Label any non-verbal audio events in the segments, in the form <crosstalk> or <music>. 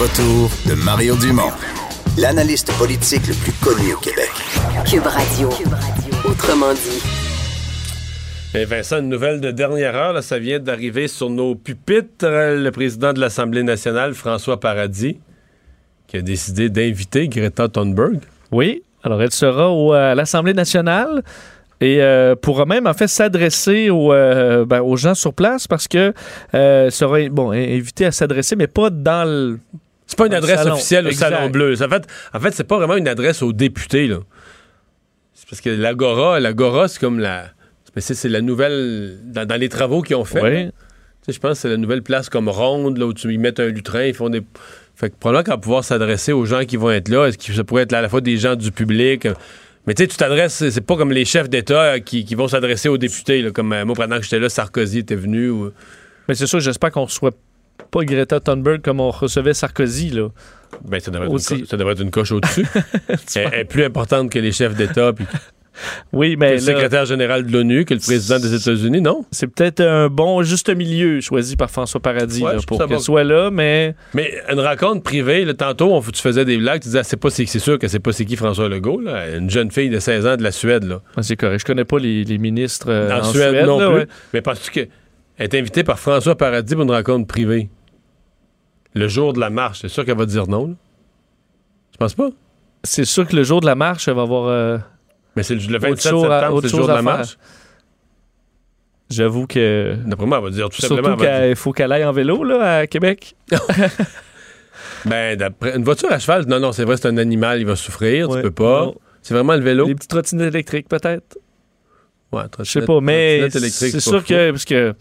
retour de Mario Dumont, l'analyste politique le plus connu au Québec. Cube Radio. Autrement dit. Et Vincent, une nouvelle de dernière heure, là, ça vient d'arriver sur nos pupitres. Le président de l'Assemblée nationale, François Paradis, qui a décidé d'inviter Greta Thunberg. Oui, alors elle sera au, à l'Assemblée nationale et euh, pourra même en fait s'adresser aux, euh, ben, aux gens sur place parce que euh, sera bon invité à s'adresser, mais pas dans le. C'est pas une adresse salon. officielle au. Salon Bleu. En fait, en fait c'est pas vraiment une adresse aux députés. Là. C'est parce que l'Agora, l'Agora, c'est comme la. c'est- C'est c'est la nouvelle. Dans, dans les travaux qu'ils ont fait. Oui. là, tu sais, je pense que c'est la nouvelle place comme ronde, là, où tu, ils mettent un lutrin, ils font des. Fait que probablement qu'à pouvoir s'adresser aux gens qui vont être là, est-ce que ça pourrait être à la fois des gens du public. euh, Mais tu sais, tu t'adresses, c'est pas comme les chefs d'État euh, qui, qui vont s'adresser aux députés, là, comme euh, moi, pendant que j'étais là, Sarkozy était venu. Ou... Mais c'est sûr, j'espère qu'on reçoit pas Greta Thunberg comme on recevait Sarkozy là. Ben, ça devrait, être une, Aussi. co- ça devrait être une coche au-dessus. <laughs> elle, est plus importante que les chefs d'État, puis <laughs> que Oui, le mais là, secrétaire général de l'ONU, que le président des États-Unis, non? c'est peut-être un bon juste milieu choisi par François Paradis Ouais, là, je pour qu'elle soit là, mais Mais une rencontre privée, là, tantôt, on, tu faisais des blagues, tu disais, ah, c'est, pas, c'est, c'est sûr que c'est pas c'est qui François Legault, là, une jeune fille de 16 ans de la Suède, là. Ah, c'est correct. Je connais pas les, les ministres euh, en, en, Suède, non plus. ouais. Mais penses-tu qu'elle est invitée par François Paradis pour une rencontre privée? Le jour de la marche, c'est sûr qu'elle va dire non, là? Je pense pas? C'est sûr que le jour de la marche, elle va avoir. euh, Mais c'est le, le 27 chose à- septembre, c'est le jour de la faire. marche. J'avoue que. D'après moi, elle va dire tout simplement. Surtout dire- qu'il faut qu'elle aille en vélo là, à Québec. <laughs> Ben, d'après, une voiture à cheval, non, non, c'est vrai, c'est un animal, il va souffrir, Ouais, tu peux pas. non. C'est vraiment le vélo. Des petites trottinettes électriques, peut-être. Ouais, Je sais pas, mais c'est sûr fou. que. Parce que.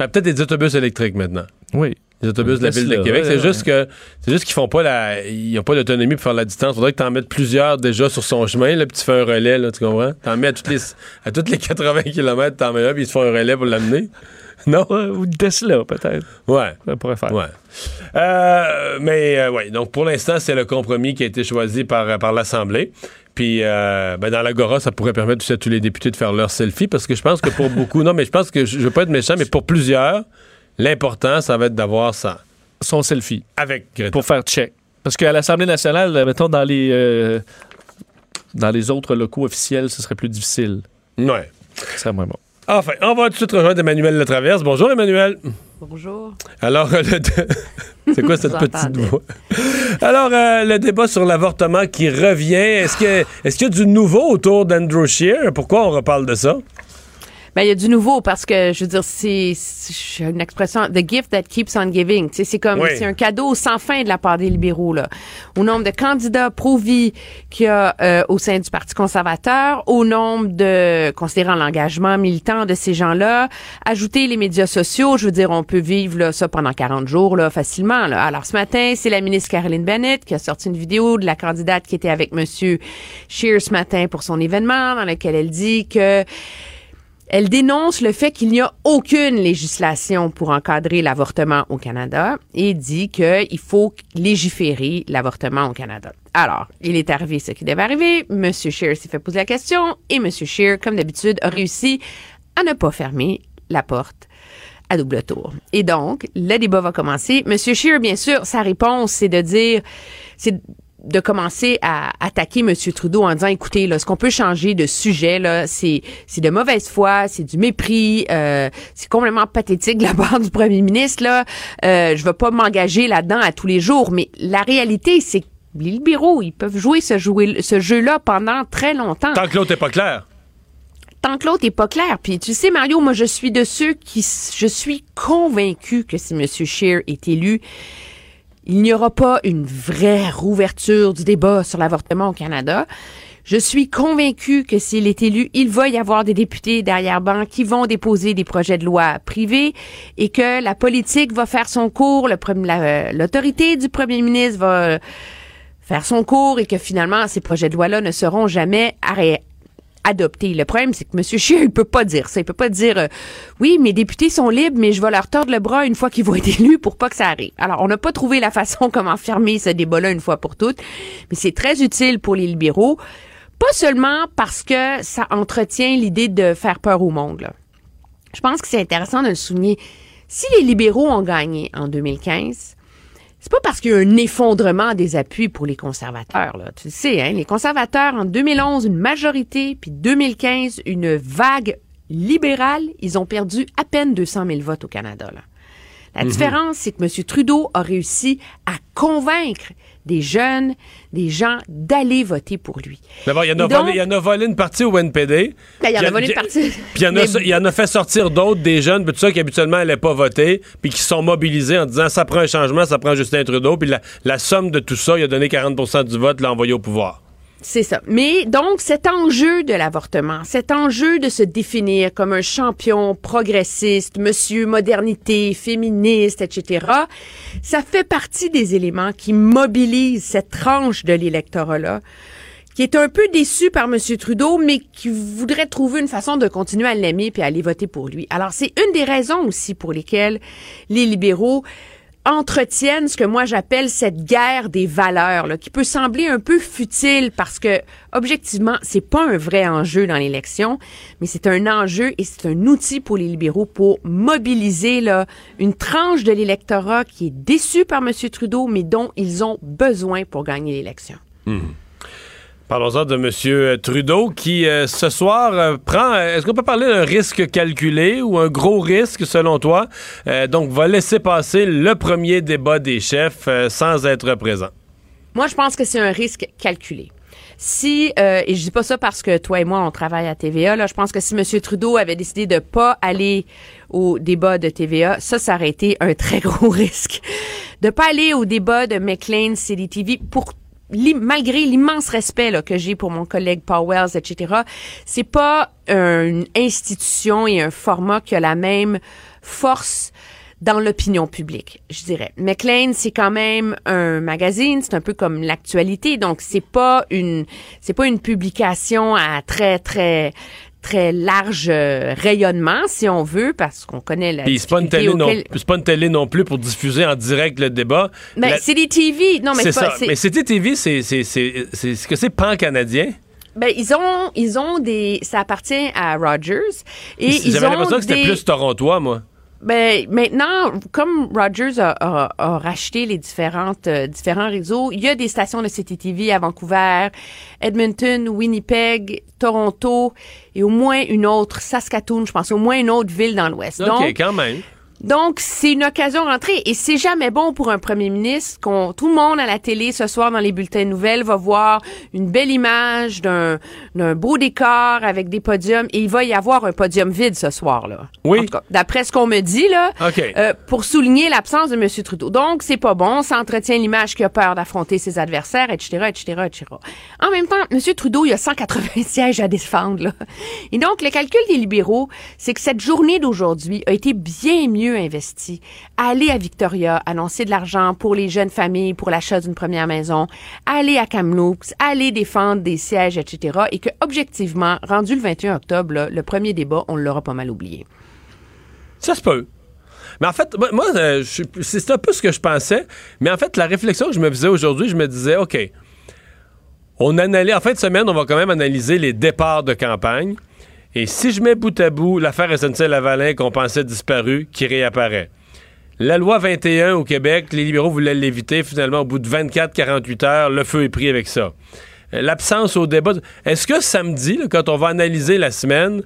Ah, peut-être des autobus électriques maintenant. Oui. Les autobus de la ville de Québec. ouais, c'est juste que c'est juste qu'ils font pas la. Ils n'ont pas l'autonomie pour faire la distance. Faudrait que tu en mettes plusieurs déjà sur son chemin, là, puis tu fais un relais, là, tu comprends? T'en mets à toutes les à toutes les <laughs> 80 km, t'en mets un, puis ils se font un relais pour l'amener. <laughs> Non? Ouais, ou Tesla, peut-être. Ouais. Ça pourrait faire. Ouais. Euh, mais euh, ouais, donc pour l'instant, c'est le compromis qui a été choisi par, par l'Assemblée. Puis euh, ben, dans l'Agora, ça pourrait permettre aussi à tous les députés de faire leur selfie parce que je pense que pour <laughs> beaucoup, non, mais je pense que je, je veux pas être méchant, mais pour plusieurs, l'important, ça va être d'avoir ça Son selfie. avec Greta. Pour faire check. Parce qu'à l'Assemblée nationale, mettons, dans les. euh, dans les autres locaux officiels, ce serait plus difficile. Ouais. Ce serait moins bon. Enfin, on va tout de suite rejoindre Emmanuel Latraverse. Bonjour, Emmanuel. Bonjour. Alors, euh, le dé- <laughs> c'est quoi cette petite voix? Alors, euh, le débat sur l'avortement qui revient, est-ce que est-ce qu'il y a du nouveau autour d'Andrew Scheer? Pourquoi on reparle de ça? Ben, il y a du nouveau parce que, je veux dire, c'est une expression, the gift that keeps on giving. Tu sais, c'est comme, Oui. c'est un cadeau sans fin de la part des libéraux, là. Au nombre de candidats pro-vie qu'il y a euh, au sein du Parti conservateur, au nombre de, considérant l'engagement militant de ces gens-là, ajouter les médias sociaux, je veux dire, on peut vivre, là, ça pendant 40 jours, là, facilement, là. Alors, ce matin, c'est la ministre Caroline Bennett qui a sorti une vidéo de la candidate qui était avec Monsieur Scheer ce matin pour son événement, dans lequel elle dit que elle dénonce le fait qu'il n'y a aucune législation pour encadrer l'avortement au Canada et dit qu'il faut légiférer l'avortement au Canada. Alors, il est arrivé ce qui devait arriver. Monsieur Scheer s'est fait poser la question et Monsieur Scheer, comme d'habitude, a réussi à ne pas fermer la porte à double tour. Et donc, le débat va commencer. Monsieur Scheer, bien sûr, sa réponse, c'est de dire, c'est de commencer à attaquer M. Trudeau en disant, écoutez, là, ce qu'on peut changer de sujet, là, c'est, c'est de mauvaise foi, c'est du mépris, euh, c'est complètement pathétique de la part du premier ministre, là. Euh, je vais pas m'engager là-dedans à tous les jours, mais la réalité, c'est que les libéraux, ils peuvent jouer ce, jouer, ce jeu-là pendant très longtemps Tant que l'autre n'est pas clair. tant que l'autre est pas clair. Puis tu sais, Mario, moi, je suis de ceux qui, je suis convaincu que si M. Scheer est élu, il n'y aura pas une vraie rouverture du débat sur l'avortement au Canada. Je suis convaincu que s'il est élu, il va y avoir des députés derrière banc qui vont déposer des projets de loi privés et que la politique va faire son cours, l'autorité du premier ministre va faire son cours et que finalement ces projets de loi-là ne seront jamais arrêtés adopté. Le problème, c'est que M. Scheer, il peut pas dire ça. Il peut pas dire euh, oui, mes députés sont libres, mais je vais leur tordre le bras une fois qu'ils vont être <laughs> élus pour pas que ça arrive. Alors, on n'a pas trouvé la façon <laughs> comment fermer ce débat-là une fois pour toutes, mais c'est très utile pour les libéraux, pas seulement parce que ça entretient l'idée de faire peur au monde. Je pense que c'est intéressant de le souligner. Si les libéraux ont gagné en 2015, c'est pas parce qu'il y a un effondrement des appuis pour les conservateurs. Là. Tu le sais, hein, les conservateurs, en 2011, une majorité, puis 2015, une vague libérale, ils ont perdu à peine 200 000 votes au Canada. Là. La différence, c'est que M. Trudeau a réussi à convaincre des jeunes, des gens d'aller voter pour lui. D'abord, il y en a volé- il y en a volé une partie au NPD. Il y en a Puis volé une partie. Puis il y en a- fait sortir d'autres, des jeunes, puis tout ça, qui habituellement n'allaient pas voter, puis qui se sont mobilisés en disant ça prend un changement, ça prend Justin Trudeau. Puis la, la somme de tout ça, il a donné 40% du vote, l'a envoyé au pouvoir. C'est ça. Mais donc, cet enjeu de l'avortement, cet enjeu de se définir comme un champion progressiste, monsieur modernité, féministe, etc., ça fait partie des éléments qui mobilisent cette tranche de l'électorat-là, qui est un peu déçu par M. Trudeau, mais qui voudrait trouver une façon de continuer à l'aimer puis à aller voter pour lui. Alors, c'est une des raisons aussi pour lesquelles les libéraux entretiennent ce que moi j'appelle cette guerre des valeurs, là, qui peut sembler un peu futile parce que, objectivement, c'est pas un vrai enjeu dans l'élection, mais c'est un enjeu et c'est un outil pour les libéraux pour mobiliser là, une tranche de l'électorat qui est déçue par M. Trudeau, mais dont ils ont besoin pour gagner l'élection. Parlons-en de M. Trudeau qui, euh, ce soir, euh, prend. euh, Est-ce qu'on peut parler d'un risque calculé ou un gros risque, selon toi? Euh, donc, va laisser passer le premier débat des chefs euh, sans être présent. Moi, je pense que c'est un risque calculé. Si, euh, et je dis pas ça parce que toi et moi, on travaille à TVA, là, je pense que si M. Trudeau avait décidé de pas aller au débat de TVA, ça, ça aurait été un très <laughs> gros risque. De pas aller au débat de McLean City TV pour l'i- malgré l'immense respect là, que j'ai pour mon collègue Powells, etc., c'est pas une institution et un format qui a la même force dans l'opinion publique, je dirais. McLean, c'est quand même un magazine, c'est un peu comme l'actualité, donc c'est pas une c'est pas une publication à très très très large euh, rayonnement si on veut parce qu'on connaît la Puis c'est pas, auquel- pas une télé non plus pour diffuser en direct le débat. Ben, La- c'est des TV. Non, mais c'est pas- ça. c'est- Mais c'était TV, c'est ce que c'est pan-canadien. Ben, ils ont, ils ont des, ça appartient à Rogers. Et ils J'avais ont l'impression que c'était des- plus torontois, moi. Ben, maintenant, comme Rogers a, a- a racheté les différentes, euh, différents réseaux, il y a des stations de CTTV à Vancouver, Edmonton, Winnipeg, Toronto et au moins une autre, Saskatoon, je pense, au moins une autre ville dans l'Ouest. OK, Donc, quand même. Donc, c'est une occasion d'entrer et c'est jamais bon pour un premier ministre qu'on tout le monde à la télé ce soir dans les bulletins de nouvelles va voir une belle image d'un d'un beau décor avec des podiums et il va y avoir un podium vide ce soir là. Oui. En tout cas, d'après ce qu'on me dit là, OK. euh, pour souligner l'absence de M. Trudeau. Donc, c'est pas bon, ça entretient l'image qui a peur d'affronter ses adversaires, etc., etc., etc. En même temps, M. Trudeau, il a 180 <laughs> sièges à défendre, là. Et donc, le calcul des libéraux, c'est que cette journée d'aujourd'hui a été bien mieux investie. Aller à Victoria, annoncer de l'argent pour les jeunes familles, pour l'achat d'une première maison, aller à Kamloops, aller défendre des sièges, etc. Et que, objectivement, rendu le 21 octobre, le premier débat, on l'aura pas mal oublié. Ça se peut. Mais en fait, moi, euh, c'est un peu ce que je pensais. Mais en fait, la réflexion que je me faisais aujourd'hui, je me disais, OK, on analyse, en fin de semaine, on va quand même analyser les départs de campagne. Et si je mets bout à bout l'affaire SNC-Lavalin qu'on pensait disparue, qui réapparaît. La loi 21 au Québec, les libéraux voulaient l'éviter. Finalement, au bout de 24-48 heures, le feu est pris avec ça. Euh, L'absence au débat. Est-ce que samedi, quand on va analyser la semaine,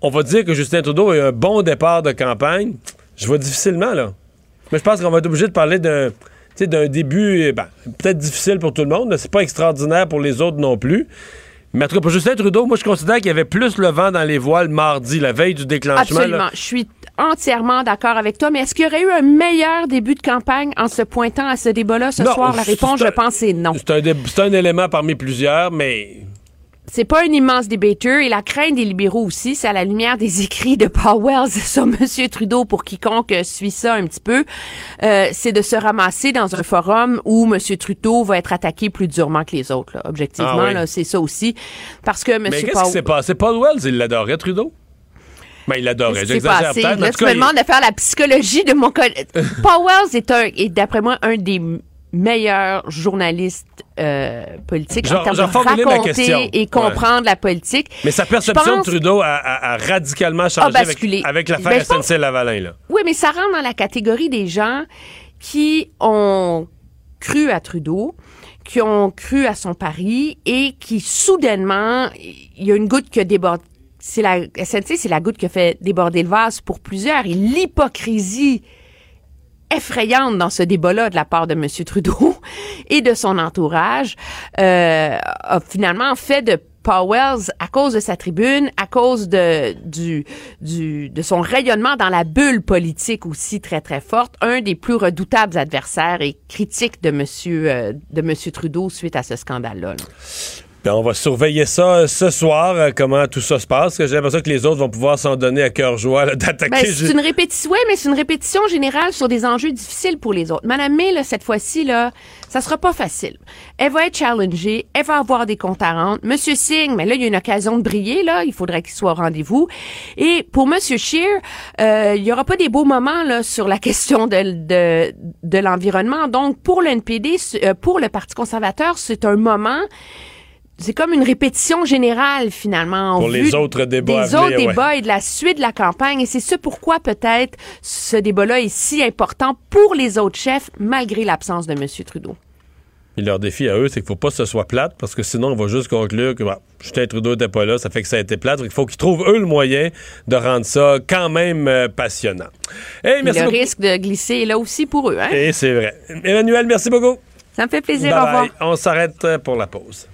on va dire que Justin Trudeau a eu un bon départ de campagne? Je vois difficilement, là. Mais je pense qu'on va être obligé de parler d'un d'un début, ben, peut-être difficile pour tout le monde. C'est pas extraordinaire pour les autres non plus. Mais en tout cas, pour Justin Trudeau, moi, je considère qu'il y avait plus le vent dans les voiles mardi, la veille du déclenchement. Absolument. Je suis entièrement d'accord avec toi. Mais est-ce qu'il y aurait eu un meilleur début de campagne en se pointant à ce débat-là ce Non, soir? La réponse, je pense, c'est non. C'est un, dé- c'est un élément parmi plusieurs, mais C'est pas un immense débatteur. Et la crainte des libéraux aussi, c'est à la lumière des <laughs> écrits de Powell sur M. Trudeau, pour quiconque suit ça un petit peu, euh, c'est de se ramasser dans un forum où M. Trudeau va être attaqué plus durement que les autres. là. Objectivement, Ah oui. là, c'est ça aussi. Parce que M. Mais qu'est-ce qui Powell... s'est passé? Paul Wells, il l'adorait, Trudeau? Ben, il qui s'est J'exagère passé? peut-être. Là, tu me il- demandes de faire la psychologie de mon collègue. <laughs> Powell est, un, est d'après moi, un des m- meilleurs journalistes euh, politiques Je- en termes de raconter question. et comprendre la politique. Mais sa perception pense- de Trudeau a, a- a radicalement changé A avec, avec l'affaire Ben, SNC-Lavalin, là. Oui, mais ça rentre dans la catégorie des gens qui ont cru à Trudeau, qui ont cru à son pari et qui soudainement, il y a une goutte qui a débordé. C'est la SNC, c'est la goutte qui a fait déborder le vase pour plusieurs. Et l'hypocrisie effrayante dans ce débat-là de la part de M. Trudeau <laughs> et de son entourage euh, a finalement fait de Powell, à cause de sa tribune, à cause de, du, du, de son rayonnement dans la bulle politique aussi très, très forte, un des plus redoutables adversaires et critiques de monsieur, euh, de monsieur Trudeau suite à ce scandale-là. là Ben, on va surveiller ça euh, ce soir, euh, comment tout ça se passe. que J'ai l'impression que les autres vont pouvoir s'en donner à cœur joie d'attaquer. Ben, c'est une répétition, ouais, mais c'est une répétition générale sur des enjeux difficiles pour les autres. Madame May, là, cette fois-ci, là, ça sera pas facile. Elle va être challengée, elle va avoir des comptes à rendre. Monsieur Singh, mais là, il y a une occasion de briller, là, il faudrait qu'il soit au rendez-vous. Et pour Monsieur Scheer, euh, il y aura pas des beaux moments là sur la <laughs> question de de, de l'environnement. Donc, pour le NPD, euh, pour le Parti conservateur, c'est un moment c'est comme une répétition générale finalement. en Pour les autres débats Des à autres venir, ouais. débats et de la suite de la campagne. Et c'est ce pourquoi peut-être ce débat-là est si important pour les autres chefs, malgré l'absence de M. Trudeau. Et leur défi à eux, c'est qu'il faut pas que ce soit plate, parce que sinon, on va juste conclure que bah, Justin Trudeau n'était pas là, ça fait que ça a été plate. Il faut qu'ils trouvent, eux, le moyen de rendre ça quand même euh, passionnant. Hey, Et merci le beaucoup. risque de glisser est là aussi pour eux. Hein? Et c'est vrai. Emmanuel, merci beaucoup. Ça me fait plaisir. Bye Au revoir. bye. On s'arrête euh, pour la pause.